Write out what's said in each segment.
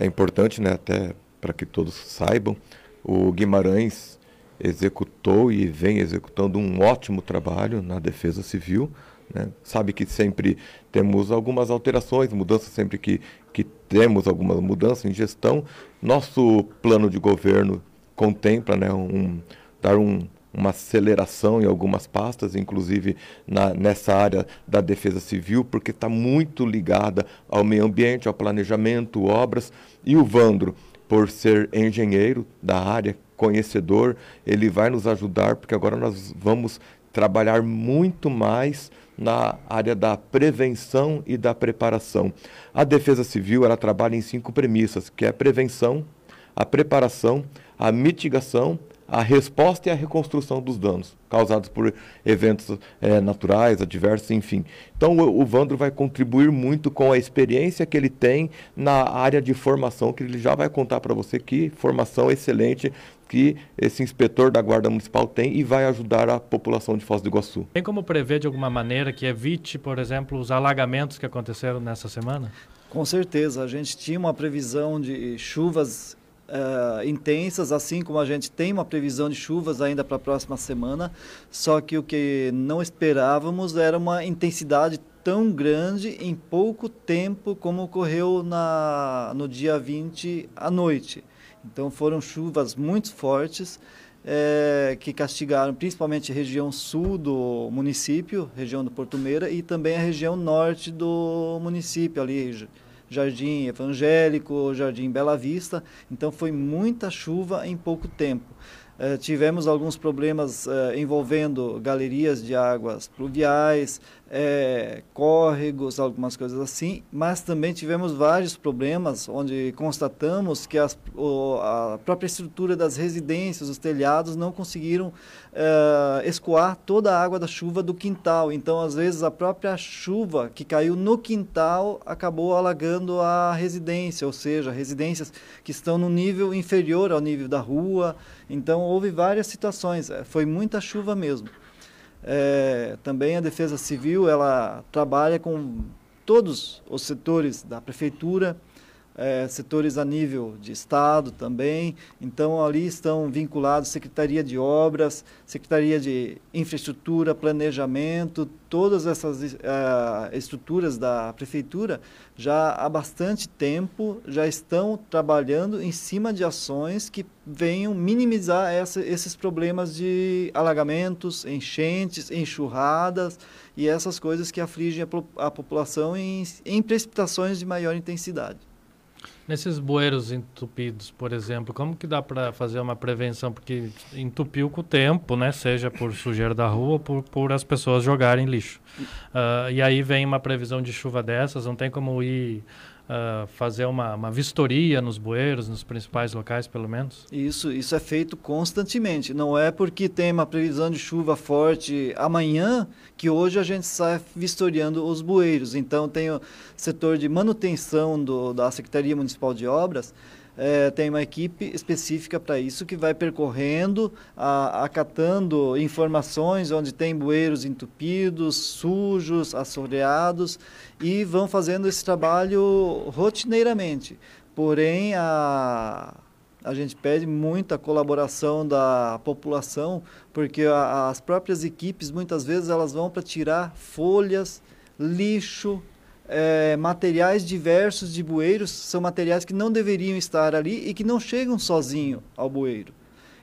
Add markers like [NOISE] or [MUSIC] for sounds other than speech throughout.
é importante, né, até para que todos saibam, o Guimarães executou e vem executando um ótimo trabalho na defesa civil. Né? Sabe que sempre temos algumas alterações, mudanças sempre que, que temos alguma mudança em gestão. Nosso plano de governo contempla né, um, dar um, uma aceleração em algumas pastas, inclusive na, nessa área da defesa civil, porque está muito ligada ao meio ambiente, ao planejamento, obras. E o Vandro, por ser engenheiro da área, conhecedor, ele vai nos ajudar, porque agora nós vamos trabalhar muito mais na área da prevenção e da preparação. A Defesa Civil ela trabalha em cinco premissas, que é a prevenção, a preparação, a mitigação, a resposta e a reconstrução dos danos causados por eventos é, naturais, adversos, enfim. Então o, o Vandro vai contribuir muito com a experiência que ele tem na área de formação, que ele já vai contar para você que formação excelente que esse inspetor da Guarda Municipal tem e vai ajudar a população de Foz do Iguaçu. Tem como prever de alguma maneira que evite, por exemplo, os alagamentos que aconteceram nessa semana? Com certeza, a gente tinha uma previsão de chuvas uh, intensas, assim como a gente tem uma previsão de chuvas ainda para a próxima semana, só que o que não esperávamos era uma intensidade tão grande em pouco tempo como ocorreu na, no dia 20 à noite. Então foram chuvas muito fortes é, que castigaram principalmente a região sul do município, região do Porto Meira, e também a região norte do município, ali Jardim Evangélico, Jardim Bela Vista. Então foi muita chuva em pouco tempo. Uh, tivemos alguns problemas uh, envolvendo galerias de águas pluviais, é, córregos, algumas coisas assim, mas também tivemos vários problemas onde constatamos que as, o, a própria estrutura das residências, os telhados, não conseguiram é, escoar toda a água da chuva do quintal. Então, às vezes, a própria chuva que caiu no quintal acabou alagando a residência, ou seja, residências que estão no nível inferior ao nível da rua. Então, houve várias situações, é, foi muita chuva mesmo. É, também a Defesa Civil ela trabalha com todos os setores da prefeitura, é, setores a nível de Estado também. Então, ali estão vinculados Secretaria de Obras, Secretaria de Infraestrutura, Planejamento, todas essas uh, estruturas da Prefeitura já há bastante tempo já estão trabalhando em cima de ações que venham minimizar essa, esses problemas de alagamentos, enchentes, enxurradas e essas coisas que afligem a, a população em, em precipitações de maior intensidade. Nesses bueiros entupidos, por exemplo, como que dá para fazer uma prevenção? Porque entupiu com o tempo, né? Seja por sujeira da rua por, por as pessoas jogarem lixo. Uh, e aí vem uma previsão de chuva dessas, não tem como ir uh, fazer uma, uma vistoria nos bueiros, nos principais locais, pelo menos? Isso, isso é feito constantemente. Não é porque tem uma previsão de chuva forte amanhã que hoje a gente sai vistoriando os bueiros. Então, tem o setor de manutenção do, da Secretaria Municipal de Obras, é, tem uma equipe específica para isso que vai percorrendo, a, acatando informações onde tem bueiros entupidos, sujos, assoreados e vão fazendo esse trabalho rotineiramente. Porém, a, a gente pede muita colaboração da população, porque a, as próprias equipes muitas vezes elas vão para tirar folhas, lixo, é, materiais diversos de bueiros são materiais que não deveriam estar ali e que não chegam sozinho ao bueiro.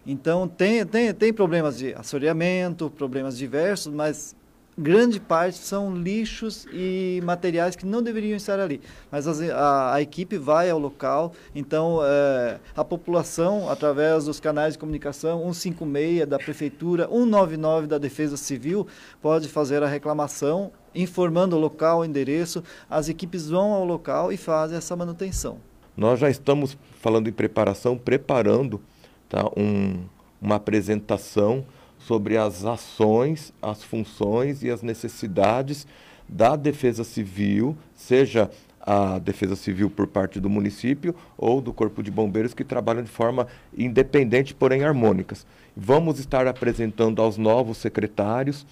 Então tem, tem, tem problemas de assoreamento, problemas diversos, mas grande parte são lixos e materiais que não deveriam estar ali. Mas a, a, equipe vai ao local, então é, a população, através dos canais de comunicação 156 da Prefeitura, 199 da Defesa Civil, pode fazer a reclamação, informando o local, o endereço. As equipes vão ao local e fazem essa manutenção. Nós já estamos falando em preparação, preparando tá, um, uma apresentação sobre as ações, as funções e as necessidades da Defesa Civil, seja a Defesa Civil por parte do município ou do Corpo de Bombeiros que trabalham de forma independente, porém harmônicas. Vamos estar apresentando aos novos secretários,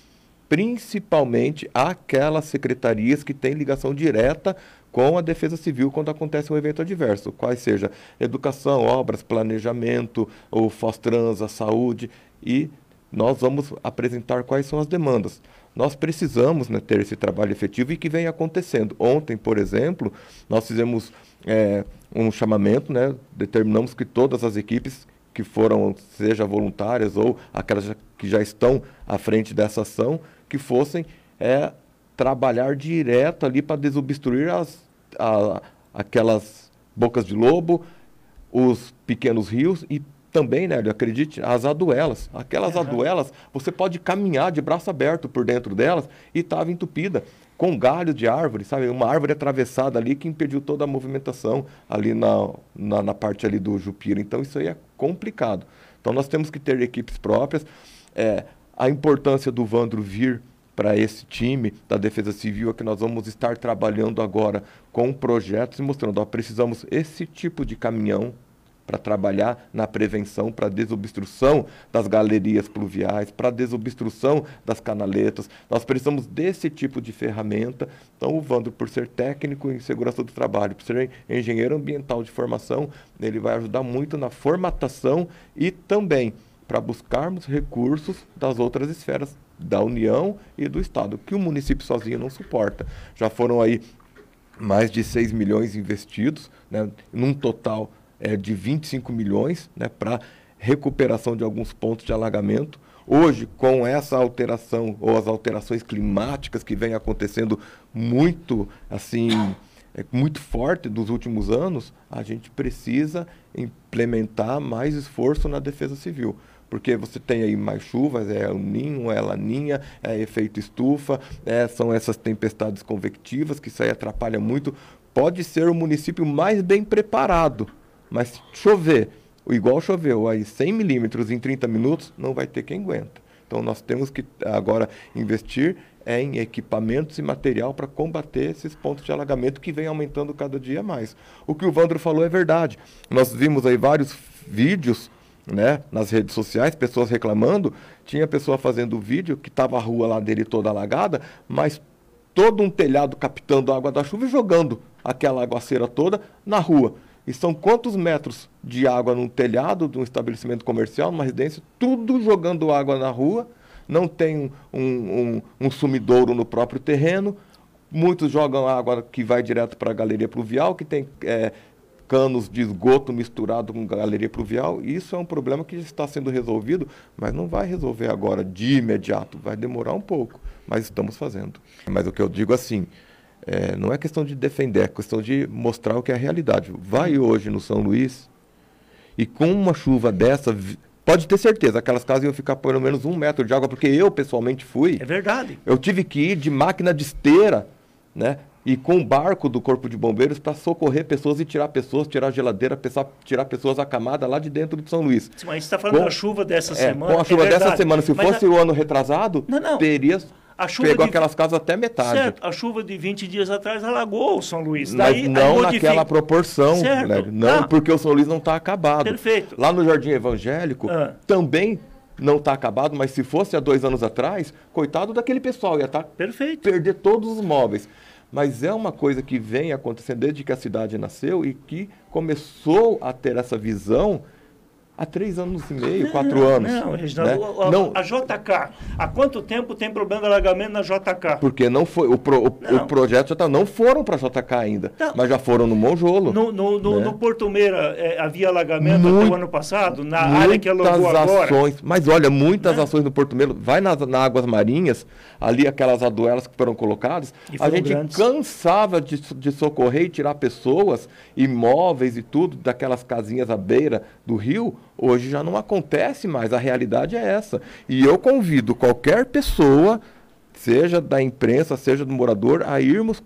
principalmente aquelas secretarias que têm ligação direta com a Defesa Civil quando acontece um evento adverso, quais seja educação, obras, planejamento, o FOSTRANS, a saúde, e nós vamos apresentar quais são as demandas. Nós precisamos né, ter esse trabalho efetivo e que vem acontecendo. Ontem, por exemplo, nós fizemos é, um chamamento, né, determinamos que todas as equipes que foram, seja voluntárias ou aquelas que já estão à frente dessa ação, que fossem é, trabalhar direto ali para desobstruir as, a, aquelas bocas de lobo, os pequenos rios e também, né, acredite, as aduelas. Aquelas uhum. aduelas, você pode caminhar de braço aberto por dentro delas e estava entupida com galho de árvore, sabe? Uma árvore atravessada ali que impediu toda a movimentação ali na, na, na parte ali do Jupira. Então isso aí é complicado. Então nós temos que ter equipes próprias. É, a importância do Vandro vir para esse time da Defesa Civil é que nós vamos estar trabalhando agora com projetos e mostrando, ó, precisamos esse tipo de caminhão para trabalhar na prevenção, para desobstrução das galerias pluviais, para desobstrução das canaletas. Nós precisamos desse tipo de ferramenta. Então, o Vandro, por ser técnico em segurança do trabalho, por ser engenheiro ambiental de formação, ele vai ajudar muito na formatação e também para buscarmos recursos das outras esferas da União e do Estado, que o município sozinho não suporta. Já foram aí mais de 6 milhões investidos, né, num total é, de 25 milhões né, para recuperação de alguns pontos de alagamento. Hoje, com essa alteração ou as alterações climáticas que vem acontecendo muito assim, é, muito forte nos últimos anos, a gente precisa implementar mais esforço na defesa civil porque você tem aí mais chuvas, é o ninho, é laninha, é efeito estufa, é, são essas tempestades convectivas, que isso aí atrapalha muito. Pode ser o município mais bem preparado, mas chover, igual choveu aí 100 milímetros em 30 minutos, não vai ter quem aguenta. Então nós temos que agora investir em equipamentos e material para combater esses pontos de alagamento que vem aumentando cada dia mais. O que o Vandro falou é verdade. Nós vimos aí vários vídeos né, nas redes sociais, pessoas reclamando, tinha pessoa fazendo vídeo que estava a rua lá dele toda alagada, mas todo um telhado captando água da chuva e jogando aquela aguaceira toda na rua. E são quantos metros de água num telhado de um estabelecimento comercial, numa residência, tudo jogando água na rua, não tem um, um, um sumidouro no próprio terreno, muitos jogam água que vai direto para a galeria pluvial, que tem é, canos de esgoto misturado com galeria pluvial. Isso é um problema que está sendo resolvido, mas não vai resolver agora de imediato, vai demorar um pouco, mas estamos fazendo. Mas o que eu digo assim, é, não é questão de defender, é questão de mostrar o que é a realidade. Vai hoje no São Luís e com uma chuva dessa, pode ter certeza, aquelas casas iam ficar pelo menos um metro de água, porque eu pessoalmente fui. É verdade. Eu tive que ir de máquina de esteira, né? E com o barco do Corpo de Bombeiros para socorrer pessoas e tirar pessoas, tirar geladeira, pensar, tirar pessoas acamadas lá de dentro de São Luís. Mas você está falando com, da chuva dessa é, semana. Com a chuva é dessa semana, se Mas fosse a... o ano retrasado, não, não. teria a chuva Pegou de... aquelas casas até metade. Certo, a chuva de 20 dias atrás alagou o São Luís. Daí, Mas não naquela proporção. Né? não ah. porque o São Luís não está acabado. Perfeito. Lá no Jardim Evangélico, ah. também não está acabado, mas se fosse há dois anos atrás, coitado daquele pessoal, ia estar tá Perfeito. perder todos os móveis. Mas é uma coisa que vem acontecendo desde que a cidade nasceu e que começou a ter essa visão Há três anos e meio, não, quatro anos. Não, Reginaldo, né? a, não, a JK, há quanto tempo tem problema de alagamento na JK? Porque não foi, o, pro, o, o projeto já está, não foram para a JK ainda, não. mas já foram no Monjolo. No, no, no, né? no Porto Meira é, havia alagamento Muito, até o ano passado, na área que alugou agora. ações, mas olha, muitas né? ações no Porto Meira, vai nas, nas águas marinhas, ali aquelas aduelas que foram colocadas, a gente grandes. cansava de, de socorrer e tirar pessoas, imóveis e tudo, daquelas casinhas à beira do rio, Hoje já não acontece mais, a realidade é essa. E eu convido qualquer pessoa, seja da imprensa, seja do morador, a irmos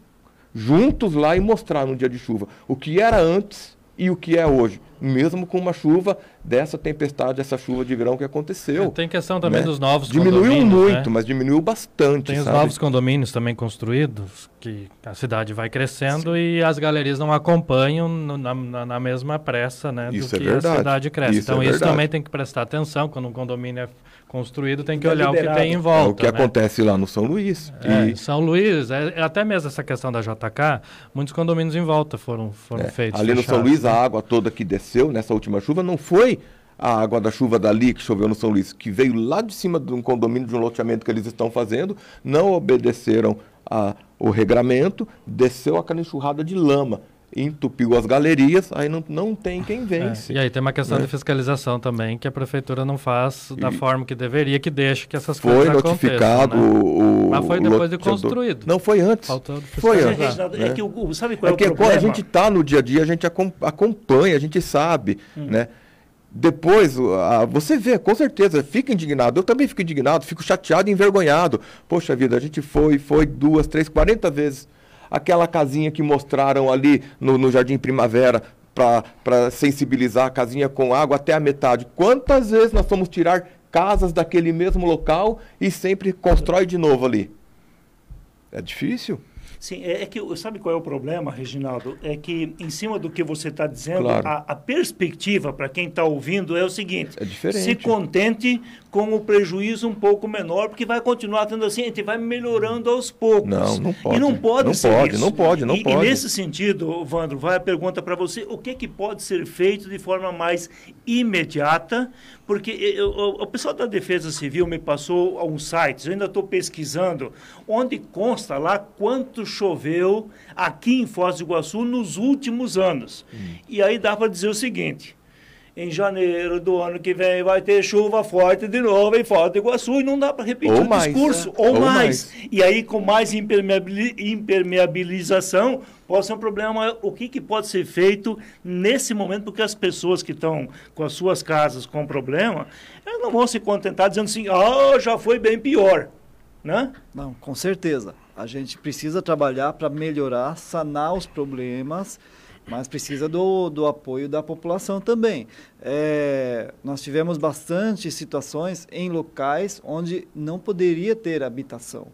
juntos lá e mostrar no dia de chuva o que era antes e o que é hoje. Mesmo com uma chuva dessa tempestade, essa chuva de verão que aconteceu. É, tem questão também né? dos novos diminuiu condomínios. Diminuiu né? muito, né? mas diminuiu bastante. Tem os sabe? novos condomínios também construídos, que a cidade vai crescendo Sim. e as galerias não acompanham no, na, na, mesma pressa né, isso do é que verdade. a cidade cresce. Isso então é isso também tem que prestar atenção quando um condomínio é construído, tem que é olhar liberado. o que tem em volta. É o que né? acontece lá no São Luís. É, e... São Luís, é, até mesmo essa questão da JK, muitos condomínios em volta foram, foram é, feitos. Ali fechados, no São Luís, né? a água toda que desceu nessa última chuva não foi a água da chuva dali que choveu no São Luís, que veio lá de cima de um condomínio, de um loteamento que eles estão fazendo, não obedeceram a, o regramento, desceu aquela enxurrada de lama entupiu as galerias, aí não, não tem quem vence. É, e aí tem uma questão né? de fiscalização também, que a prefeitura não faz da e forma que deveria, que deixa que essas foi coisas notificado né? o, Mas foi depois de construído. Não, foi antes. Foi antes. Reginaldo, é. é que o, sabe qual é, é que o problema? a gente está no dia a dia, a gente acompanha, a gente sabe, hum. né? Depois, você vê, com certeza, fica indignado. Eu também fico indignado, fico chateado e envergonhado. Poxa vida, a gente foi, foi duas, três, quarenta vezes aquela casinha que mostraram ali no, no Jardim Primavera para sensibilizar a casinha com água até a metade. Quantas vezes nós fomos tirar casas daquele mesmo local e sempre constrói de novo ali? É difícil. Sim, é, é, que sabe qual é o problema, Reginaldo? É que em cima do que você está dizendo, claro. a, a, perspectiva para quem está ouvindo é o seguinte: é diferente. se contente com o prejuízo um pouco menor, porque vai continuar tendo assim, a gente vai melhorando aos poucos. Não, não pode. E não pode não ser pode, isso. Não pode, não e, pode. E nesse sentido, Vandro, vai a pergunta para você: o que, que pode ser feito de forma mais imediata? Porque eu, o, o pessoal da Defesa Civil me passou alguns sites, eu ainda estou pesquisando, onde consta lá quanto choveu aqui em Foz do Iguaçu nos últimos anos. Hum. E aí dá para dizer o seguinte: em janeiro do ano que vem vai ter chuva forte de novo em Foz do Iguaçu e não dá para repetir ou o mais, discurso, né? ou, ou mais. mais. E aí com mais impermeabilização pode ser um problema. O que, que pode ser feito nesse momento? Porque as pessoas que estão com as suas casas com problema, elas não vão se contentar dizendo assim, ah, já foi bem pior, né? Não, com certeza. A gente precisa trabalhar para melhorar, sanar os problemas, mas precisa do, do apoio da população também. É, nós tivemos bastante situações em locais onde não poderia ter habitação.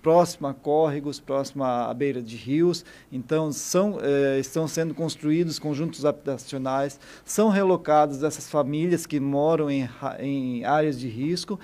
Próxima a córregos, próxima à beira de rios, então são, é, estão sendo construídos conjuntos habitacionais, são relocadas essas famílias que moram em, em áreas de risco,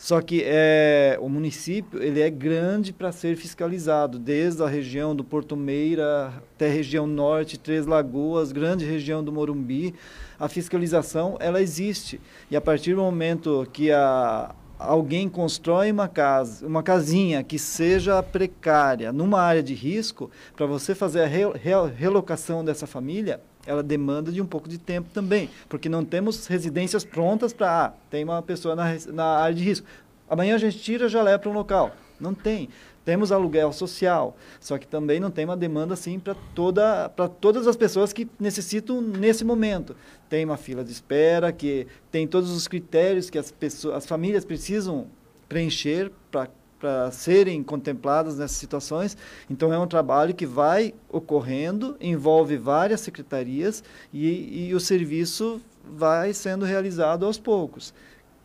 só que é, o município ele é grande para ser fiscalizado, desde a região do Porto Meira até a região norte, Três Lagoas, grande região do Morumbi. A fiscalização ela existe e a partir do momento que a, alguém constrói uma casa, uma casinha que seja precária, numa área de risco, para você fazer a re, re, relocação dessa família, ela demanda de um pouco de tempo também, porque não temos residências prontas para, ah, tem uma pessoa na, na área de risco. Amanhã a gente tira já leva para um local. Não tem. Temos aluguel social, só que também não tem uma demanda assim para toda, todas as pessoas que necessitam nesse momento. Tem uma fila de espera, que tem todos os critérios que as, pessoas, as famílias precisam preencher para para serem contempladas nessas situações. Então, é um trabalho que vai ocorrendo, envolve várias secretarias e, e o serviço vai sendo realizado aos poucos.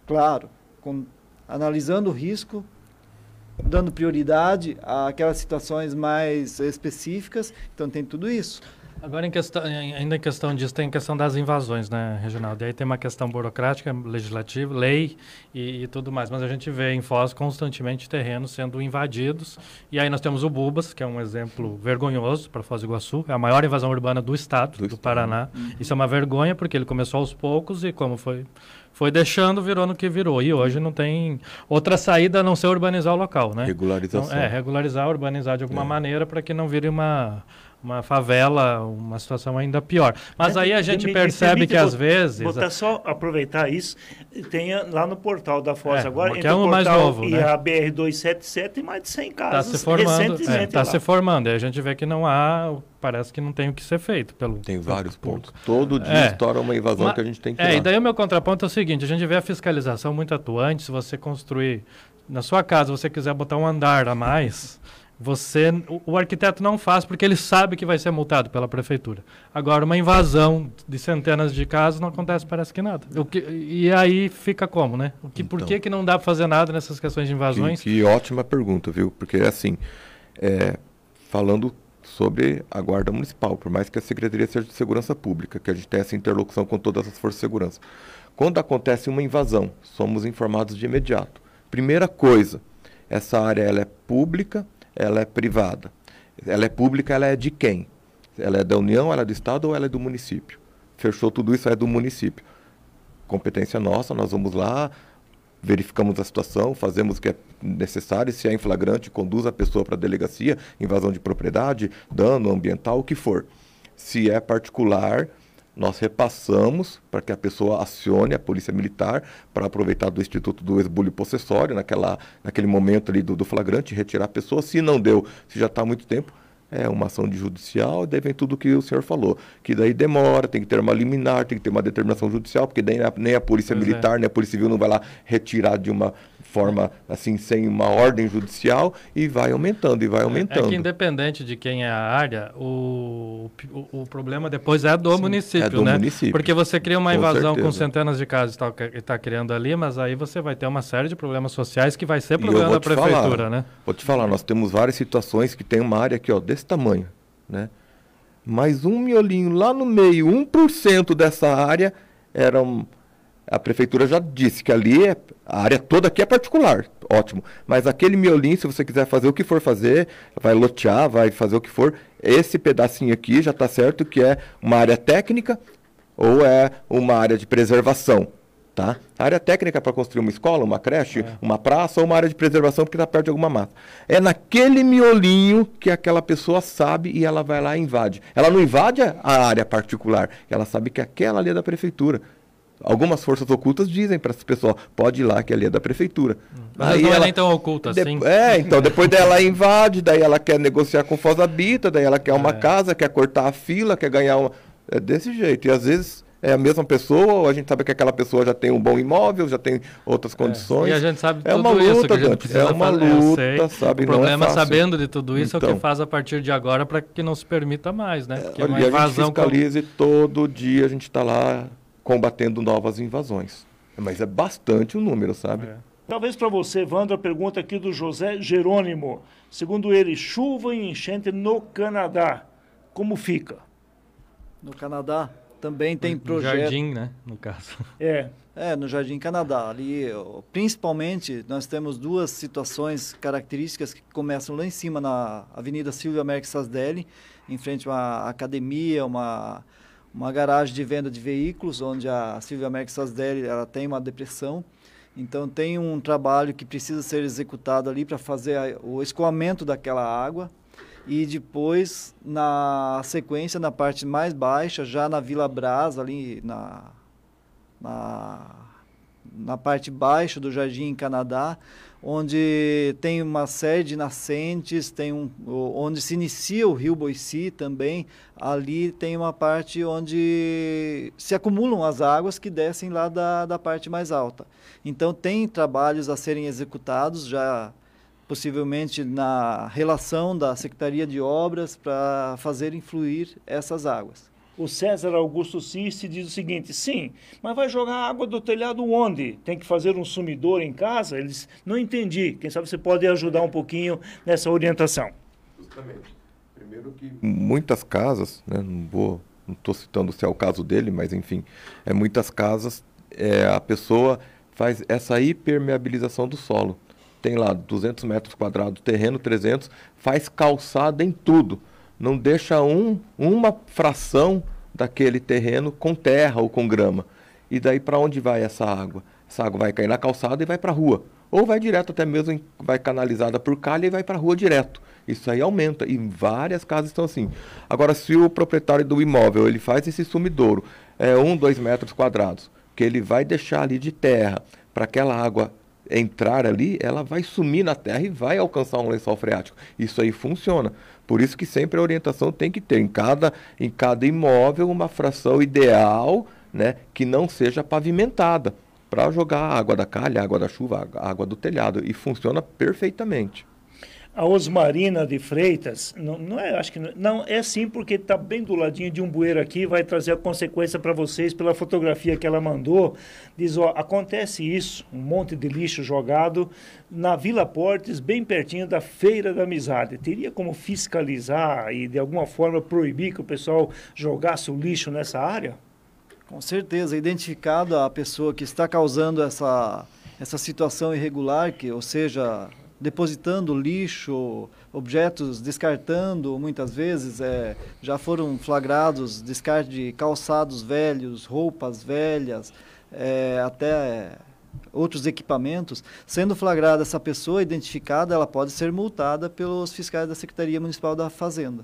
Claro, com, analisando o risco, dando prioridade àquelas situações mais específicas. Então, tem tudo isso. Agora, em questão, ainda em questão disso, tem a questão das invasões, né, Reginaldo? E aí tem uma questão burocrática, legislativa, lei e, e, tudo mais. Mas a gente vê em Foz constantemente terrenos sendo invadidos. E aí nós temos o Bubas, que é um exemplo vergonhoso para Foz do Iguaçu. É a maior invasão urbana do estado, do, do Paraná. Uhum. Isso é uma vergonha, porque ele começou aos poucos e como foi foi deixando, virou no que virou. E hoje não tem outra saída a não ser urbanizar o local, né? Regularização. Então, é, regularizar, urbanizar de alguma é. maneira para que não vire uma uma favela, uma situação ainda pior. Mas é, aí a gente me, percebe me que às vezes... Vou só aproveitar isso, tem lá no portal da Foz é, agora, que é um mais novo, e né? a BR-277 tem mais de 100 tá casos tá se formando, Está é, se formando, e a gente vê que não há, parece que não tem o que ser feito. Pelo, tem vários pelo, pontos. Todo dia é, estoura uma invasão que a gente tem que É, e daí o meu contraponto é o seguinte, a gente vê a fiscalização muito atuante, se você construir... Na sua casa, você quiser botar um andar a mais, Você, o, arquiteto não faz porque ele sabe que vai ser multado pela prefeitura. Agora, uma invasão de centenas de casas não acontece, parece que nada. O que, e aí fica como, né? O que, então, por que, que não dá para fazer nada nessas questões de invasões? Que, que ótima pergunta, viu? Porque, assim, é, falando sobre a Guarda Municipal, por mais que a Secretaria seja de Segurança Pública, que a gente tenha essa interlocução com todas as forças de segurança. Quando acontece uma invasão, somos informados de imediato. Primeira coisa, essa área ela é pública, ela é privada. Ela é pública, ela é de quem? Ela é da União, ela é do Estado ou ela é do município? Fechou tudo isso, é do município. Competência nossa, nós vamos lá, verificamos a situação, fazemos o que é necessário, se é em flagrante, conduz a pessoa para a delegacia, invasão de propriedade, dano ambiental, o que for. Se é particular, nós repassamos para que a pessoa acione a polícia militar para aproveitar do instituto do esbulho possessório naquela, naquele momento ali do, do flagrante, retirar a pessoa. Se não deu, se já está há muito tempo, é uma ação de judicial, e daí vem tudo o que o senhor falou. Que daí demora, tem que ter uma liminar, tem que ter uma determinação judicial, porque daí nem a polícia pois militar, é. nem a polícia civil não vai lá retirar de uma forma assim, sem uma ordem judicial, e vai aumentando, e vai aumentando. É, que independente de quem é a área, o, o, o problema depois é do Sim, município, é do né? Município. Porque você cria uma com invasão certeza. com centenas de casas que está criando ali, mas aí você vai ter uma série de problemas sociais que vai ser problema da prefeitura, falar, né? Vou te falar, nós temos várias situações que tem uma área aqui, ó, desse tamanho, né? Mas um miolinho lá no meio, 1% dessa área era um, a prefeitura já disse que ali é, a área toda aqui é particular, ótimo. Mas aquele miolinho, se você quiser fazer o que for fazer, vai lotear, vai fazer o que for, esse pedacinho aqui já está certo que é uma área técnica ou é uma área de preservação. Tá? A área técnica é para construir uma escola, uma creche, é. uma praça ou uma área de preservação porque está perto de alguma mata. É naquele miolinho que aquela pessoa sabe e ela vai lá e invade. Ela não invade a área particular, ela sabe que aquela ali é da prefeitura. Algumas forças ocultas dizem para essa pessoa, pode ir lá que ali é da prefeitura. Mas aí não é ela, é nem tão oculta de, assim. É, então depois dela invade, daí ela quer negociar com Foz Habita, daí ela quer uma é. casa, quer cortar a fila, quer ganhar uma... É desse jeito. E às vezes é a mesma pessoa, ou a gente sabe que aquela pessoa já tem um bom imóvel, já tem outras é. condições. E a gente sabe é tudo uma luta, isso que a gente precisa É uma fazer, luta, sabe? O problema, é sabendo de tudo isso, então, é o que então. faz a partir de agora para que não se permita mais, né? Porque é, uma invasão a gente fiscalize com... todo dia, a gente está lá combatendo novas invasões. Mas é bastante o número, sabe? É. Talvez para você, Wandra, a pergunta aqui do José Jerônimo. Segundo ele, chuva e enchente no Canadá. Como fica? No Canadá também tem no projeto. Jardim, né? No caso. É. É, no Jardim Canadá. Ali, principalmente, nós temos duas situações características que começam lá em cima, na Avenida Silvia Merck Sasdelli, em frente a uma academia, uma uma garagem de venda de veículos, onde a Silvia Merck Sasdelli ela tem uma depressão. Então tem um trabalho que precisa ser executado ali para fazer a, o escoamento daquela água e depois na sequência na parte mais baixa, já na Vila Brás ali na, na na parte baixa do Jardim Canadá, onde tem uma série de nascentes, tem um, onde se inicia o rio Boici também. Ali tem uma parte onde se acumulam as águas que descem lá da, da parte mais alta. Então, tem trabalhos a serem executados já possivelmente na relação da Secretaria de Obras para fazer influir essas águas. O César Augusto Cisse diz o seguinte: sim, mas vai jogar água do telhado onde? Tem que fazer um sumidor em casa? Eles não entendi. Quem sabe você pode ajudar um pouquinho nessa orientação. Justamente. Primeiro que muitas casas, né, não vou, não estou citando se é o caso dele, mas enfim, é muitas casas é, a pessoa faz essa hipermeabilização do solo. Tem lá 200 metros quadrados, terreno 300, faz calçada em tudo não deixa um, uma fração daquele terreno com terra ou com grama. E daí para onde vai essa água? Essa água vai cair na calçada e vai para a rua. Ou vai direto até mesmo, vai canalizada por calha e vai para a rua direto. Isso aí aumenta. E várias casas estão assim. Agora, se o proprietário do imóvel ele faz esse sumidouro, é um, dois metros quadrados, que ele vai deixar ali de terra para aquela água entrar ali, ela vai sumir na terra e vai alcançar um lençol freático. Isso aí funciona. Por isso que sempre a orientação tem que ter em cada, em cada imóvel uma fração ideal né, que não seja pavimentada para jogar água da calha, água da chuva, água do telhado. E funciona perfeitamente. A Osmarina de Freitas, não, não é, acho que não, não é sim porque está bem do ladinho de um bueiro aqui, vai trazer a consequência para vocês pela fotografia que ela mandou. Diz, ó, acontece isso, um monte de lixo jogado na Vila Portes, bem pertinho da Feira da Amizade. Teria como fiscalizar e de alguma forma proibir que o pessoal jogasse o lixo nessa área? Com certeza, identificado a pessoa que está causando essa, essa situação irregular, que, ou seja, depositando lixo, objetos, descartando, muitas vezes é, já foram flagrados descarte de calçados velhos, roupas velhas, é, até outros equipamentos. Sendo flagrada essa pessoa identificada, ela pode ser multada pelos fiscais da Secretaria Municipal da Fazenda.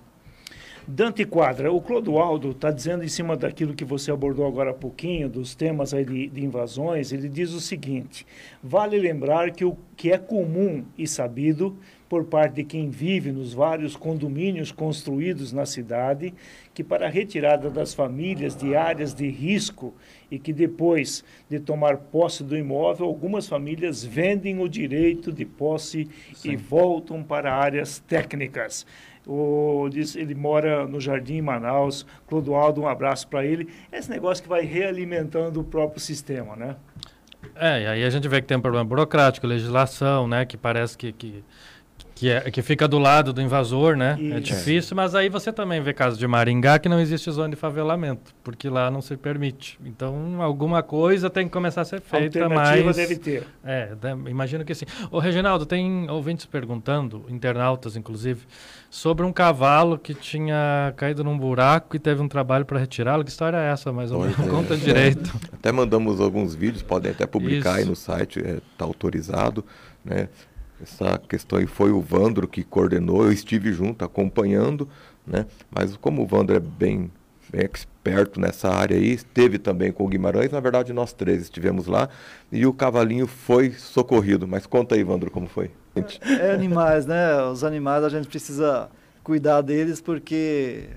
Dante Quadra, o Clodoaldo está dizendo em cima daquilo que você abordou agora há pouquinho, dos temas aí de, de, invasões, ele diz o seguinte, vale lembrar que o que é comum e sabido por parte de quem vive nos vários condomínios construídos na cidade, que para a retirada das famílias de áreas de risco e que depois de tomar posse do imóvel, algumas famílias vendem o direito de posse Sim. e voltam para áreas técnicas. O, diz, ele mora no Jardim Manaus. Clodoaldo, um abraço para ele. Esse negócio que vai realimentando o próprio sistema, né? É, e aí a gente vê que tem um problema burocrático, legislação, né? Que parece que, que que, é, que fica do lado do invasor, né? É Isso. É difícil, mas aí você também vê casos de Maringá que não existe zona de favelamento, porque lá não se permite. Então, alguma coisa tem que começar a ser feita, Alternativa mas... deve ter. É, imagino que sim. Ô, Reginaldo, tem ouvintes perguntando, internautas inclusive, sobre um cavalo que tinha caído num buraco e teve um trabalho para retirá-lo. Que história é essa, mais ou menos? É. Conta direito. Até mandamos alguns vídeos, podem até publicar Isso. aí no site, está é, autorizado, né? Essa questão aí foi o Vandro que coordenou, eu estive junto, acompanhando, né? Mas como o Vandro é bem, bem experto nessa área aí, esteve também com o Guimarães, na verdade nós três estivemos lá e o cavalinho foi socorrido. Mas conta aí, Vandro, como foi? É animais, né? Os animais a gente precisa cuidar deles porque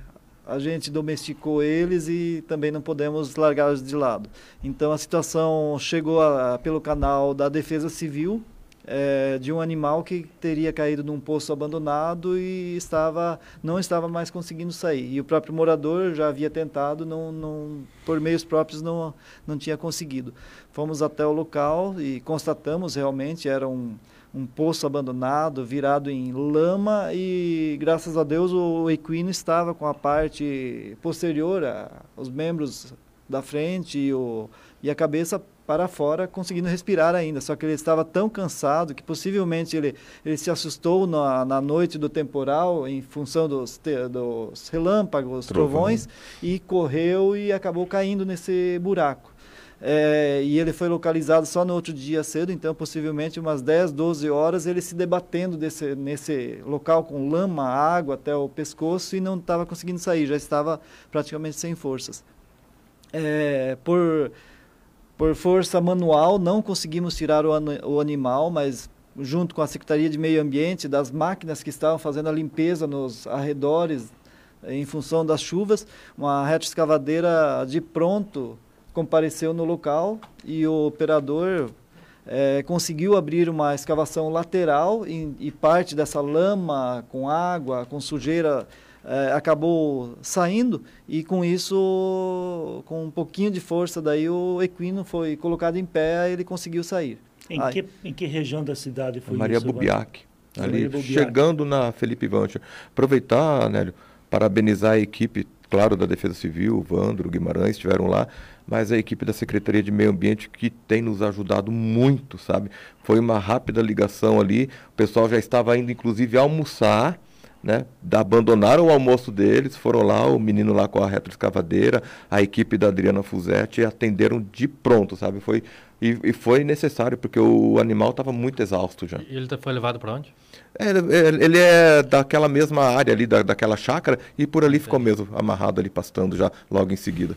a gente domesticou eles e também não podemos largá-los de lado. Então a situação chegou a, pelo canal da Defesa Civil, é, de um animal que teria caído num poço abandonado e estava não estava mais conseguindo sair. E o próprio morador já havia tentado, não, não, por meios próprios não, não tinha conseguido. Fomos até o local e constatamos realmente era um, um poço abandonado, virado em lama e graças a Deus o equino estava com a parte posterior, a, os membros da frente e, o, e a cabeça para fora, conseguindo respirar ainda. Só que ele estava tão cansado que possivelmente ele, ele se assustou na, na noite do temporal, em função dos, te, dos relâmpagos, Trovão. trovões, e correu e acabou caindo nesse buraco. É, e ele foi localizado só no outro dia cedo, então possivelmente umas 10, 12 horas ele se debatendo desse, nesse local com lama, água até o pescoço e não estava conseguindo sair, já estava praticamente sem forças. É, por por força manual, não conseguimos tirar o, o animal, mas junto com a Secretaria de Meio Ambiente, das máquinas que estavam fazendo a limpeza nos arredores, em função das chuvas, uma retroescavadeira de pronto compareceu no local e o operador é, conseguiu abrir uma escavação lateral e, e, parte dessa lama com água, com sujeira é, acabou saindo e com isso, com um pouquinho de força, daí o equino foi colocado em pé e ele conseguiu sair. Em, que, em que região da cidade foi Maria isso? Bubiac, ali Maria chegando na Felipe Vancha. Aproveitar, Nélio, parabenizar a equipe, claro, da Defesa Civil, o Vandro, o Guimarães estiveram lá, mas a equipe da Secretaria de Meio Ambiente que tem nos ajudado muito, sabe? Foi uma rápida ligação ali, o pessoal já estava indo, inclusive, almoçar, né? Abandonaram o almoço deles, foram lá, o menino lá com a retroescavadeira, a equipe da Adriana Fuzetti atenderam de pronto, sabe? Foi, e, e foi necessário, porque o animal estava muito exausto já. E ele foi levado para onde? É, ele é daquela mesma área ali, da, daquela chácara, e por ali Entendi. ficou mesmo amarrado ali, pastando já logo em seguida.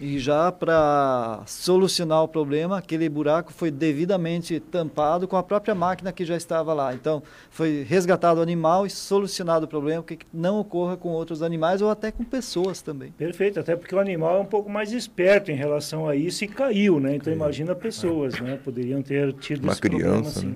E já para solucionar o problema, aquele buraco foi devidamente tampado com a própria máquina que já estava lá. Então, foi resgatado o animal e solucionado o problema, que não ocorra com outros animais ou até com pessoas também. Perfeito, até porque o animal é um pouco mais esperto em relação a isso e caiu, né? Então, imagina pessoas, né? Poderiam ter tido Uma esse problema criança, assim. né?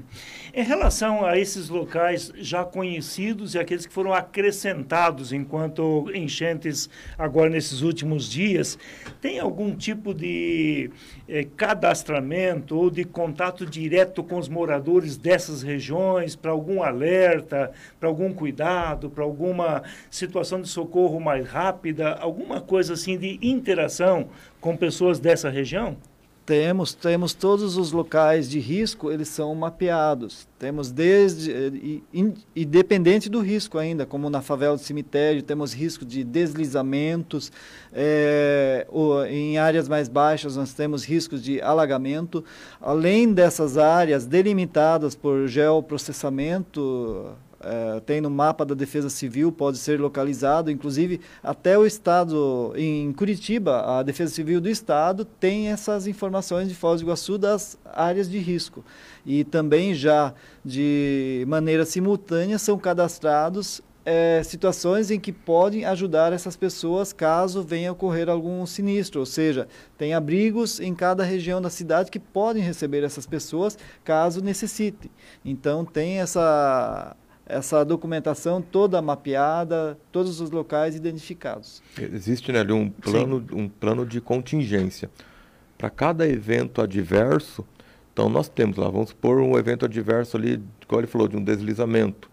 Em relação a esses locais já conhecidos e aqueles que foram acrescentados enquanto enchentes agora nesses últimos dias, tem algum tipo de eh, cadastramento ou de contato direto com os moradores dessas regiões para algum alerta, para algum cuidado, para alguma situação de socorro mais rápida, alguma coisa assim de interação com pessoas dessa região? Temos, temos todos os locais de risco, eles são mapeados. Temos desde, in- independente do risco ainda, como na favela do cemitério, temos risco de deslizamentos. eh, o- em áreas mais baixas, nós temos riscos de alagamento. Além dessas áreas delimitadas por geoprocessamento, eh, tem no mapa da Defesa Civil, pode ser localizado, inclusive até o Estado, em Curitiba, a Defesa Civil do Estado tem essas informações de Foz do Iguaçu das áreas de risco. E também já de maneira simultânea são cadastrados eh, situações em que podem ajudar essas pessoas caso venha ocorrer algum sinistro, ou seja, tem abrigos em cada região da cidade que podem receber essas pessoas caso necessite. Então tem essa essa documentação toda mapeada, todos os locais identificados. Existe né, ali um plano, um plano de contingência. Para cada evento adverso, então nós temos lá, vamos supor um evento adverso ali, como ele falou, de um deslizamento.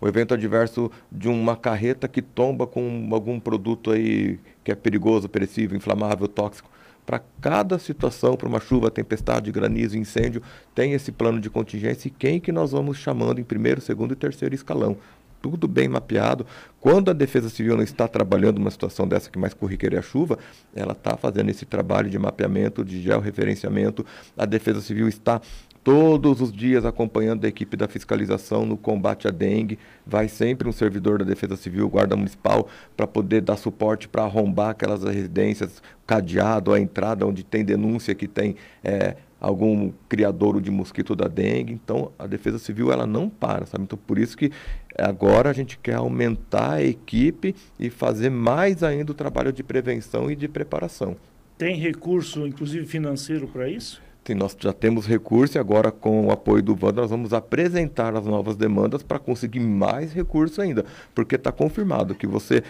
O evento adverso de uma carreta que tomba com algum produto aí que é perigoso, perecível, inflamável, tóxico. Para cada situação, para uma chuva, tempestade, granizo, incêndio, tem esse plano de contingência e quem que nós vamos chamando em primeiro, segundo e terceiro escalão tudo bem mapeado. Quando a Defesa Civil não está trabalhando uma situação dessa que mais corriqueira é a chuva, ela está fazendo esse trabalho de mapeamento, de georreferenciamento. A Defesa Civil está todos os dias acompanhando a equipe da fiscalização no combate à dengue. Vai sempre um servidor da Defesa Civil, Guarda Municipal, para poder dar suporte para arrombar aquelas residências, cadeado, a entrada onde tem denúncia que tem é, algum criadouro de mosquito da dengue. Então, a Defesa Civil ela não para, sabe? Então, por isso que agora a gente quer aumentar a equipe e fazer mais ainda o trabalho de prevenção e de preparação. Tem recurso, inclusive financeiro, para isso? Sim, nós já temos recurso e agora com o apoio do Vanda nós vamos apresentar as novas demandas para conseguir mais recurso ainda, porque está confirmado que você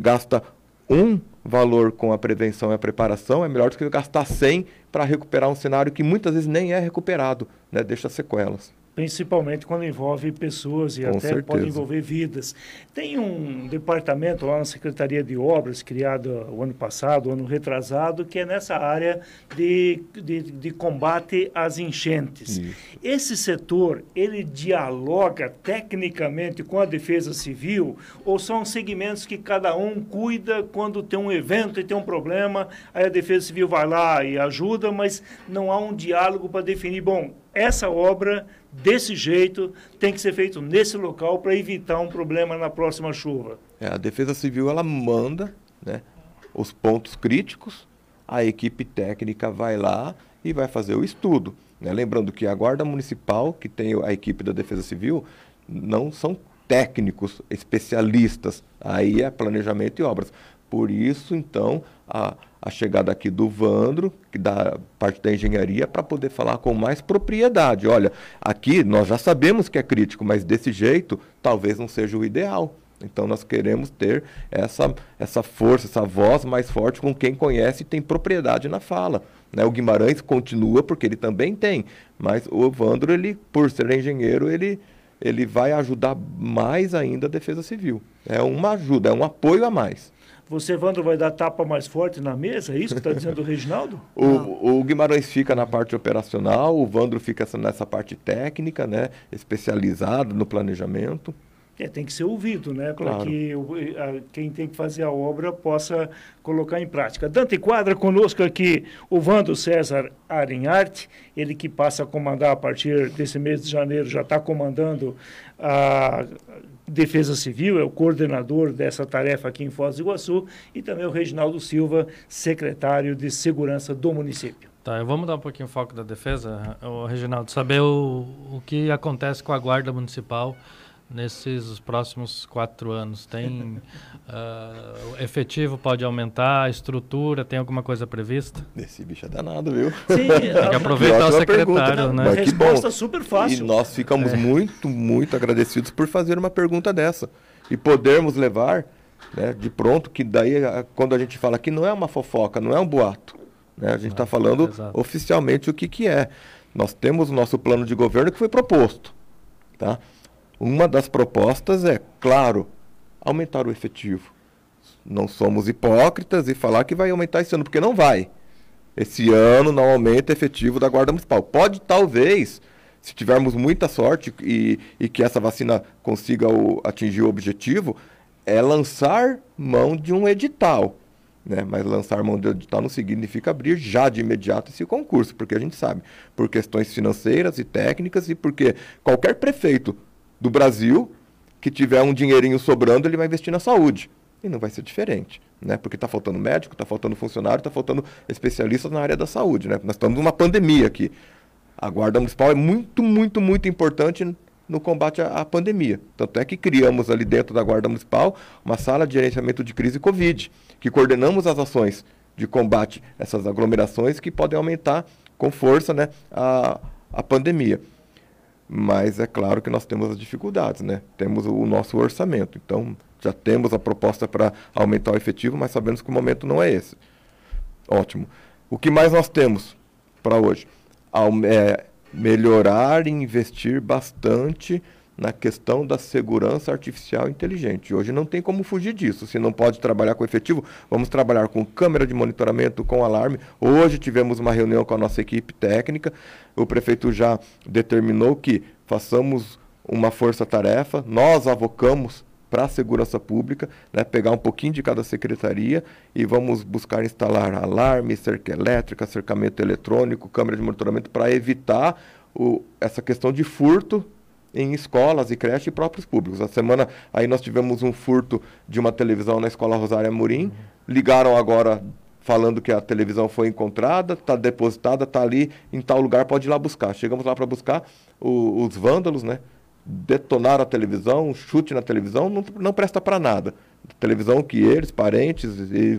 gasta um valor com a prevenção e a preparação é melhor do que gastar 100 para recuperar um cenário que muitas vezes nem é recuperado, né? deixa sequelas. Principalmente quando envolve pessoas e Com até certeza. pode envolver vidas. Tem um departamento lá na Secretaria de Obras, criado o ano passado, o ano retrasado, que é nessa área de, de, de combate às enchentes. Isso. Esse setor, ele dialoga tecnicamente com a Defesa Civil ou são segmentos que cada um cuida quando tem um evento e tem um problema, aí a Defesa Civil vai lá e ajuda, mas não há um diálogo para definir, bom, essa obra desse jeito tem que ser feito nesse local para evitar um problema na próxima chuva. É, a Defesa Civil ela manda né, os pontos críticos, a equipe técnica vai lá e vai fazer o estudo. né? Lembrando que a Guarda Municipal, que tem a equipe da Defesa Civil, não são técnicos, especialistas. Aí é planejamento e obras. Por isso, então, a, a chegada aqui do Vandro, que da parte da engenharia, para poder falar com mais propriedade. Olha, aqui nós já sabemos que é crítico, mas desse jeito talvez não seja o ideal. Então nós queremos ter essa, essa força, essa voz mais forte com quem conhece e tem propriedade na fala. Né? O Guimarães continua porque ele também tem, mas o Vandro, ele, por ser engenheiro, ele, ele vai ajudar mais ainda a Defesa Civil. É uma ajuda, é um apoio a mais. Você, Evandro, vai dar tapa mais forte na mesa? É isso que está dizendo o [LAUGHS] Reginaldo? O, o Guimarães fica na parte operacional, o Vandro fica nessa parte técnica, né? especializado no planejamento. É, tem que ser ouvido, né? Para Claro. que o- a- quem tem que fazer a obra possa colocar em prática. Dante Quadra conosco aqui, o Vando César Arinharte, ele que passa a comandar a partir desse mês de janeiro, já está comandando a Defesa Civil, é o coordenador dessa tarefa aqui em Foz do Iguaçu, e também o Reginaldo Silva, secretário de Segurança do município. Tá, vamos mudar um pouquinho foco da defesa, o Reginaldo, saber o, o que acontece com a Guarda Municipal nesses próximos quatro anos? Tem uh, [LAUGHS] efetivo pode aumentar, a estrutura, tem alguma coisa prevista? Esse bicho é danado, viu? Sim, [LAUGHS] tem que aproveitar o secretário, pergunta, né? Mas Resposta super fácil. E nós ficamos é. muito, muito agradecidos por fazer uma pergunta dessa e podermos levar né, de pronto que daí quando a gente fala que não é uma fofoca, não é um boato, né? A gente está falando exato. oficialmente o que, que é. Nós temos o nosso plano de governo que foi proposto, tá? Uma das propostas é, claro, aumentar o efetivo. Não somos hipócritas e falar que vai aumentar esse ano, porque não vai. Esse ano não aumenta o efetivo da Guarda Municipal. Pode, talvez, se tivermos muita sorte e, e que essa vacina consiga o, atingir o objetivo, é lançar mão de um edital. Né? Mas lançar mão de edital não significa abrir já de imediato esse concurso, porque a gente sabe, por questões financeiras e técnicas e porque qualquer prefeito do Brasil que tiver um dinheirinho sobrando, ele vai investir na saúde. E não vai ser diferente, né? Porque está faltando médico, está faltando funcionário, está faltando especialistas na área da saúde, né? Nós estamos numa pandemia aqui. A Guarda Municipal é muito, muito, muito importante no combate à, à, pandemia. Tanto é que criamos ali dentro da Guarda Municipal uma sala de gerenciamento de crise Covid, que coordenamos as ações de combate a essas aglomerações que podem aumentar com força né, a, a pandemia. Mas é claro que nós temos as dificuldades, né? Temos o nosso orçamento. Então, já temos a proposta para aumentar o efetivo, mas sabemos que o momento não é esse. Ótimo. O que mais nós temos para hoje? É melhorar e investir bastante na questão da segurança artificial inteligente. Hoje não tem como fugir disso. Se não pode trabalhar com efetivo, vamos trabalhar com câmera de monitoramento, com alarme. Hoje tivemos uma reunião com a nossa equipe técnica. O prefeito já determinou que façamos uma força-tarefa. Nós avocamos para a segurança pública, né, pegar um pouquinho de cada secretaria e vamos buscar instalar alarme, cerca elétrica, cercamento eletrônico, câmera de monitoramento para evitar o, essa questão de furto em escolas e creches e próprios públicos. A semana aí nós tivemos um furto de uma televisão na escola Rosária Murim. Ligaram agora falando que a televisão foi encontrada, está depositada, está ali em tal lugar, pode ir lá buscar. Chegamos lá para buscar o, os vândalos, né? Detonaram a televisão, um chute na televisão, não, não presta para nada. Televisão que eles, parentes,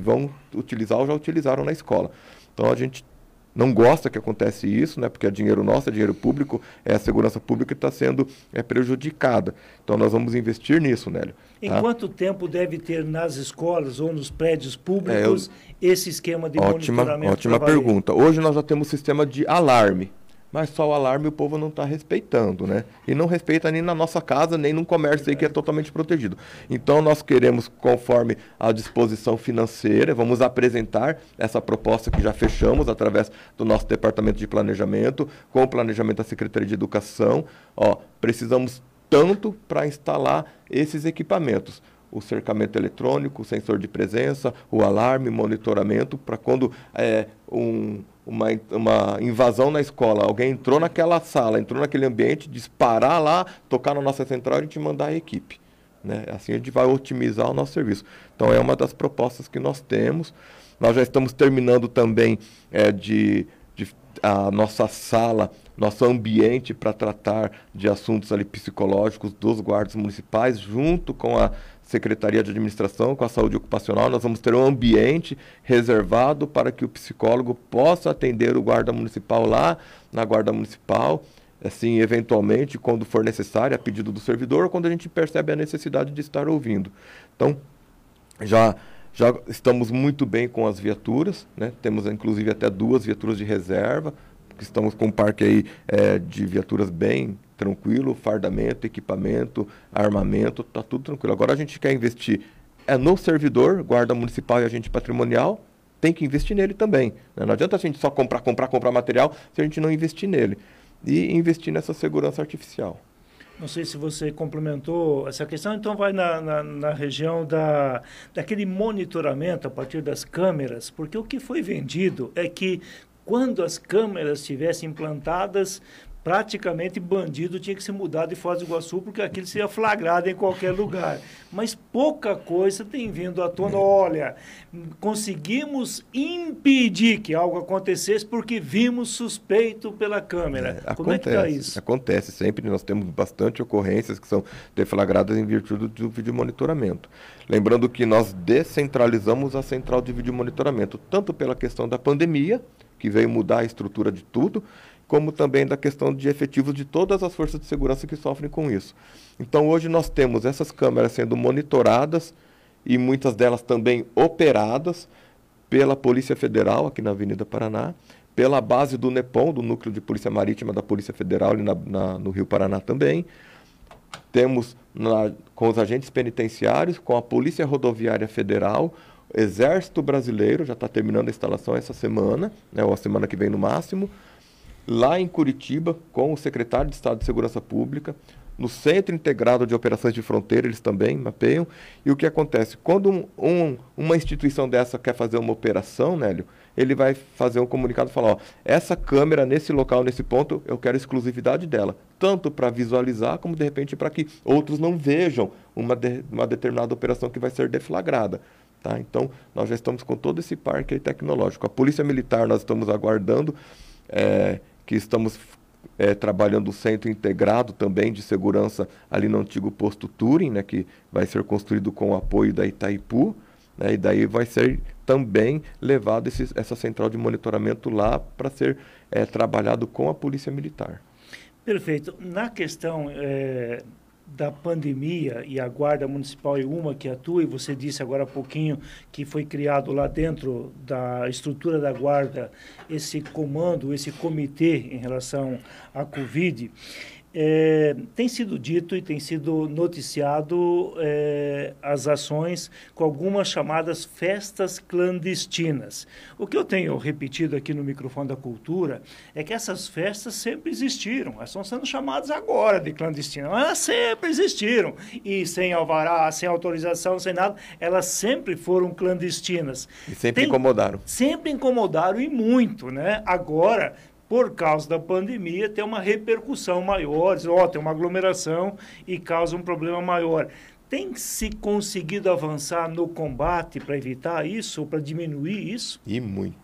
vão utilizar ou já utilizaram na escola. Então a gente não gosta que acontece isso, né, porque é dinheiro nosso, é dinheiro público, é a segurança pública que está sendo é, prejudicada. Então nós vamos investir nisso, Nélio. Em tá? quanto tempo deve ter nas escolas ou nos prédios públicos é, eu... esse esquema de ótima, monitoramento? Ótima pergunta. Hoje nós já temos sistema de alarme mas só o alarme o povo não está respeitando, né? E não respeita nem na nossa casa, nem no comércio aí que é totalmente protegido. Então nós queremos, conforme a disposição financeira, vamos apresentar essa proposta que já fechamos através do nosso departamento de planejamento, com o planejamento da Secretaria de Educação. Ó, precisamos tanto para instalar esses equipamentos o cercamento eletrônico, o sensor de presença, o alarme, monitoramento, para quando é, um, uma, uma invasão na escola, alguém entrou naquela sala, entrou naquele ambiente, disparar lá, tocar na nossa central e te mandar a equipe. Né? Assim a gente vai otimizar o nosso serviço. Então é uma das propostas que nós temos. Nós já estamos terminando também é, de, de a nossa sala, nosso ambiente para tratar de assuntos ali psicológicos dos guardas municipais, junto com a Secretaria de Administração, com a Saúde Ocupacional, nós vamos ter um ambiente reservado para que o psicólogo possa atender o guarda municipal lá na guarda municipal, assim, eventualmente, quando for necessário, a pedido do servidor, ou quando a gente percebe a necessidade de estar ouvindo. Então, já já estamos muito bem com as viaturas, né? temos inclusive até duas viaturas de reserva, estamos com um parque aí é, de viaturas bem tranquilo, fardamento, equipamento, armamento, tá tudo tranquilo. Agora a gente quer investir é no servidor, guarda municipal e agente patrimonial, tem que investir nele também. Né? Não adianta a gente só comprar, comprar, comprar material se a gente não investir nele. E investir nessa segurança artificial. Não sei se você complementou essa questão, então vai na, na, na, região da, daquele monitoramento a partir das câmeras, porque o que foi vendido é que quando as câmeras estivessem implantadas, praticamente bandido tinha que se mudar de Foz do Iguaçu porque aquilo seria flagrado em qualquer lugar. Mas pouca coisa tem vindo à tona. Olha, conseguimos impedir que algo acontecesse porque vimos suspeito pela câmera. É, Como acontece, é que está isso? Acontece sempre. Nós temos bastante ocorrências que são deflagradas em virtude do vídeo monitoramento. Lembrando que nós descentralizamos a central de vídeo monitoramento, tanto pela questão da pandemia, que veio mudar a estrutura de tudo, como também da questão de efetivos de todas as forças de segurança que sofrem com isso. Então, hoje nós temos essas câmeras sendo monitoradas e muitas delas também operadas pela Polícia Federal, aqui na Avenida Paraná, pela base do NEPOM, do Núcleo de Polícia Marítima da Polícia Federal, ali na, na, no Rio Paraná também. Temos na, com os agentes penitenciários, com a Polícia Rodoviária Federal, Exército Brasileiro, já está terminando a instalação essa semana, né, ou a semana que vem no máximo, lá em Curitiba, com o secretário de Estado de Segurança Pública, no Centro Integrado de Operações de Fronteira, eles também mapeiam. E o que acontece? Quando um, um, uma instituição dessa quer fazer uma operação, Nélio, ele vai fazer um comunicado e falar: ó, essa câmera nesse local, nesse ponto, eu quero exclusividade dela. Tanto para visualizar, como de repente para que outros não vejam uma, de, uma determinada operação que vai ser deflagrada. Tá? Então, nós já estamos com todo esse parque tecnológico. A Polícia Militar, nós estamos aguardando. É, que estamos é, trabalhando o centro integrado também de segurança ali no antigo posto Turing, né, que vai ser construído com o apoio da Itaipu, né, e daí vai ser também levado esse, essa central de monitoramento lá para ser é, trabalhado com a Polícia Militar. Perfeito. Na questão é, da pandemia e a Guarda Municipal é uma que atua, e você disse agora há pouquinho que foi criado lá dentro da estrutura da Guarda esse comando, esse comitê em relação à Covid. É, tem sido dito e tem sido noticiado é, as ações com algumas chamadas festas clandestinas. O que eu tenho repetido aqui no microfone da cultura é que essas festas sempre existiram, elas estão sendo chamadas agora de clandestinas, elas sempre existiram e sem alvará, sem autorização, sem nada, elas sempre foram clandestinas. E sempre tem, incomodaram. Sempre incomodaram e muito, né? Agora por causa da pandemia, tem uma repercussão maior, ó, tem uma aglomeração e causa um problema maior. Tem se conseguido avançar no combate para evitar isso para diminuir isso? E muito,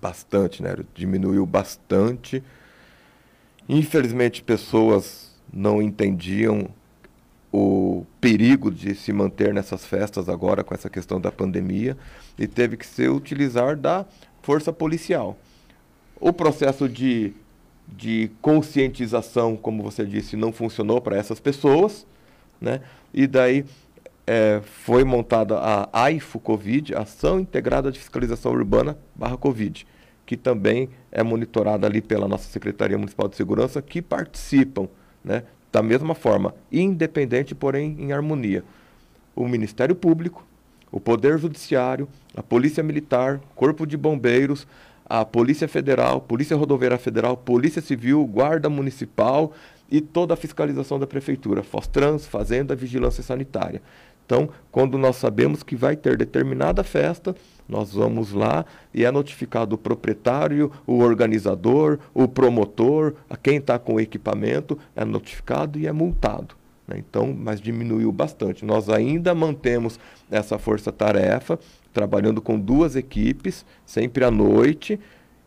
bastante, né? Diminuiu bastante. Infelizmente, pessoas não entendiam o perigo de se manter nessas festas agora com essa questão da pandemia e teve que se utilizar da força policial. O processo de, de conscientização, como você disse, não funcionou para essas pessoas, né? E daí é, foi montada a AIFO Covid, Ação Integrada de Fiscalização Urbana barra Covid, que também é monitorada ali pela nossa Secretaria Municipal de Segurança, que participam, né? Da mesma forma, independente, porém em harmonia. O Ministério Público, o Poder Judiciário, a Polícia Militar, Corpo de Bombeiros, a Polícia Federal, Polícia Rodoviária Federal, Polícia Civil, Guarda Municipal e toda a fiscalização da Prefeitura, Fostrans, Fazenda, Vigilância Sanitária. Então, quando nós sabemos que vai ter determinada festa, nós vamos lá e é notificado o proprietário, o organizador, o promotor, a quem está com o equipamento, é notificado e é multado. Né? Então, mas diminuiu bastante. Nós ainda mantemos essa força-tarefa, trabalhando com duas equipes, sempre à noite,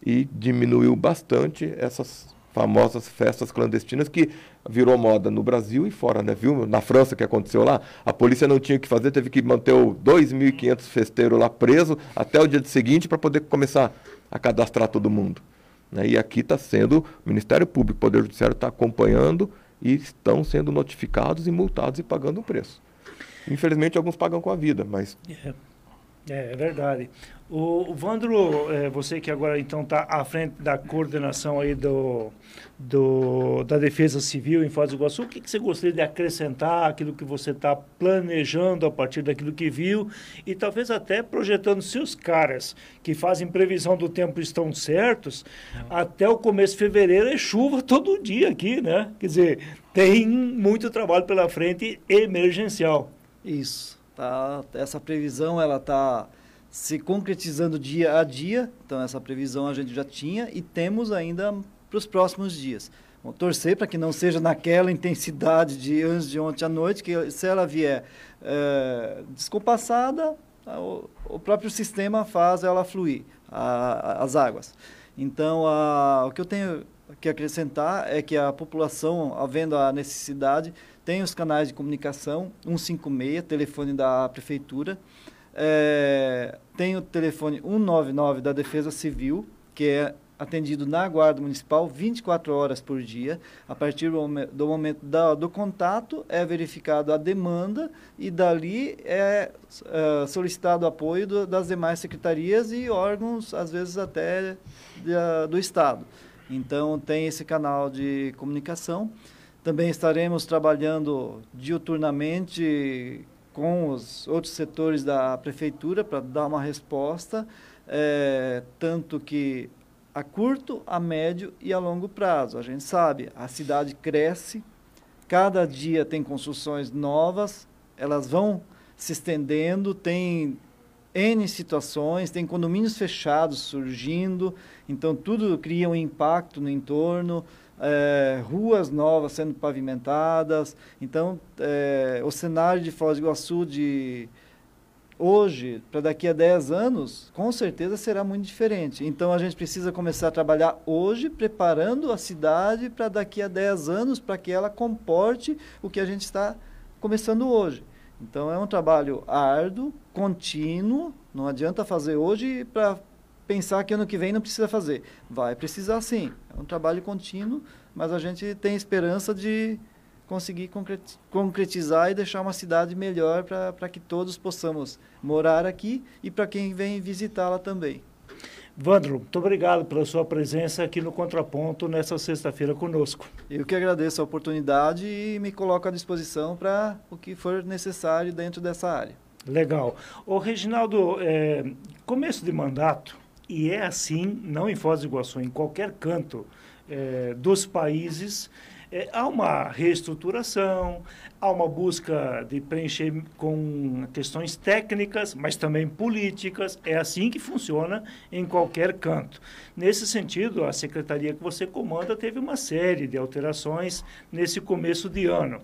e diminuiu bastante essas famosas festas clandestinas que virou moda no Brasil e fora, né? Viu? Na França que aconteceu lá, a polícia não tinha o que fazer, teve que manter o 2.500 festeiros lá preso até o dia seguinte para poder começar a cadastrar todo mundo. Né? E aqui está sendo, o Ministério Público, o Poder Judiciário está acompanhando e estão sendo notificados e multados e pagando o preço. Infelizmente, alguns pagam com a vida, mas é. É, é verdade. O, o Vandro, é, você que agora então está à frente da coordenação aí do, do, da Defesa Civil em Foz do Iguaçu, o que, que você gostaria de acrescentar, aquilo que você está planejando a partir daquilo que viu e talvez até projetando se os caras que fazem previsão do tempo estão certos, até o começo de fevereiro é chuva todo dia aqui, né? Quer dizer, tem muito trabalho pela frente emergencial. Isso. Tá, essa previsão ela está se concretizando dia a dia. Então essa previsão a gente já tinha e temos ainda para os próximos dias. torcer para que não seja naquela intensidade de antes de ontem à noite, que se ela vier é, descompassada, o, o, próprio sistema faz ela fluir, a, as águas. Então, a, o que eu tenho que acrescentar é que a população, havendo a necessidade, tem os canais de comunicação, 156, telefone da prefeitura, é, tem o telefone 199 da Defesa Civil, que é atendido na Guarda Municipal 24 horas por dia. A partir do, momento, da, do contato, é verificado a demanda e dali é, é solicitado apoio do, das demais secretarias e órgãos, às vezes até de, do Estado. Então, tem esse canal de comunicação. Também estaremos trabalhando diuturnamente com os outros setores da prefeitura para dar uma resposta, é, tanto que a curto, a médio e a longo prazo. A gente sabe, a cidade cresce, cada dia tem construções novas, elas vão se estendendo, tem N situações, tem condomínios fechados surgindo, então tudo cria um impacto no entorno, é, ruas novas sendo pavimentadas. Então, é, o cenário de Foz do Iguaçu de hoje para daqui a 10 anos, com certeza será muito diferente. Então a gente precisa começar a trabalhar hoje, preparando a cidade para daqui a 10 anos, para que ela comporte o que a gente está começando hoje. Então é um trabalho árduo, contínuo, não adianta fazer hoje para pensar que ano que vem não precisa fazer. Vai precisar sim. É um trabalho contínuo, mas a gente tem esperança de conseguir concretizar e deixar uma cidade melhor para que todos possamos morar aqui e para quem vem visitá-la também. Vandro, muito obrigado pela sua presença aqui no Contraponto nessa sexta-feira conosco. Eu que agradeço a oportunidade e me coloco à disposição para o que for necessário dentro dessa área. Legal. O Reginaldo, é, começo de mandato, e é assim, não em Foz do Iguaçu, em qualquer canto é, dos países, é, há uma reestruturação, há uma busca de preencher com questões técnicas, mas também políticas. É assim que funciona em qualquer canto. Nesse sentido, a secretaria que você comanda teve uma série de alterações nesse começo de ano.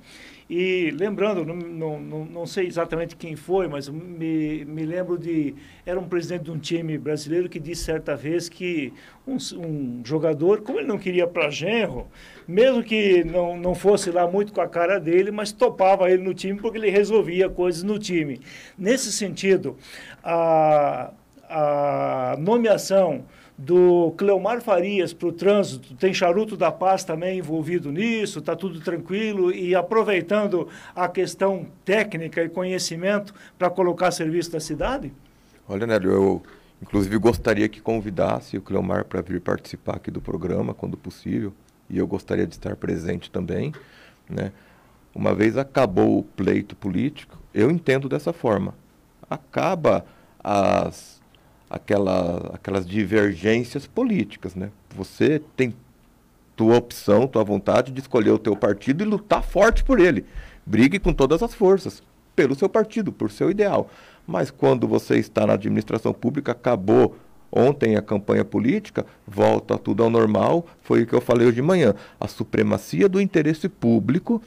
E lembrando, não, não, não sei exatamente quem foi, mas me, me lembro de. Era um presidente de um time brasileiro que disse certa vez que um, um jogador, como ele não queria para genro, mesmo que não, não fosse lá muito com a cara dele, mas topava ele no time porque ele resolvia coisas no time. Nesse sentido, a, a nomeação do Cleomar Farias para o trânsito, tem Charuto da Paz também envolvido nisso, está tudo tranquilo e aproveitando a questão técnica e conhecimento para colocar serviço da cidade? Olha, Nélio, eu inclusive gostaria que convidasse o Cleomar para vir participar aqui do programa, quando possível, e eu gostaria de estar presente também, né? Uma vez acabou o pleito político, eu entendo dessa forma. Acaba as aquela, aquelas divergências políticas, né? Você tem tua opção, tua vontade de escolher o teu partido e lutar forte por ele. Brigue com todas as forças pelo seu partido, por seu ideal. Mas quando você está na administração pública, acabou ontem a campanha política, volta tudo ao normal, foi o que eu falei hoje de manhã. A supremacia do interesse público,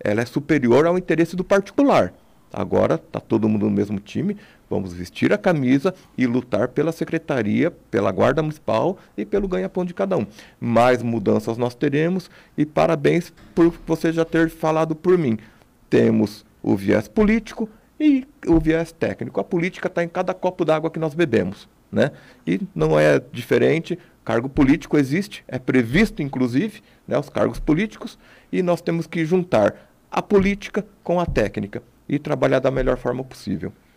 ela é superior ao interesse do particular. Agora está todo mundo no mesmo time, vamos vestir a camisa e lutar pela secretaria, pela guarda municipal e pelo ganha-pão de cada um. Mais mudanças nós teremos e parabéns por você já ter falado por mim. Temos o viés político e o viés técnico. A política está em cada copo d'água que nós bebemos. Né? E não é diferente. Cargo político existe, é previsto inclusive né, os cargos políticos, e nós temos que juntar a política com a técnica e trabalhar da melhor forma possível.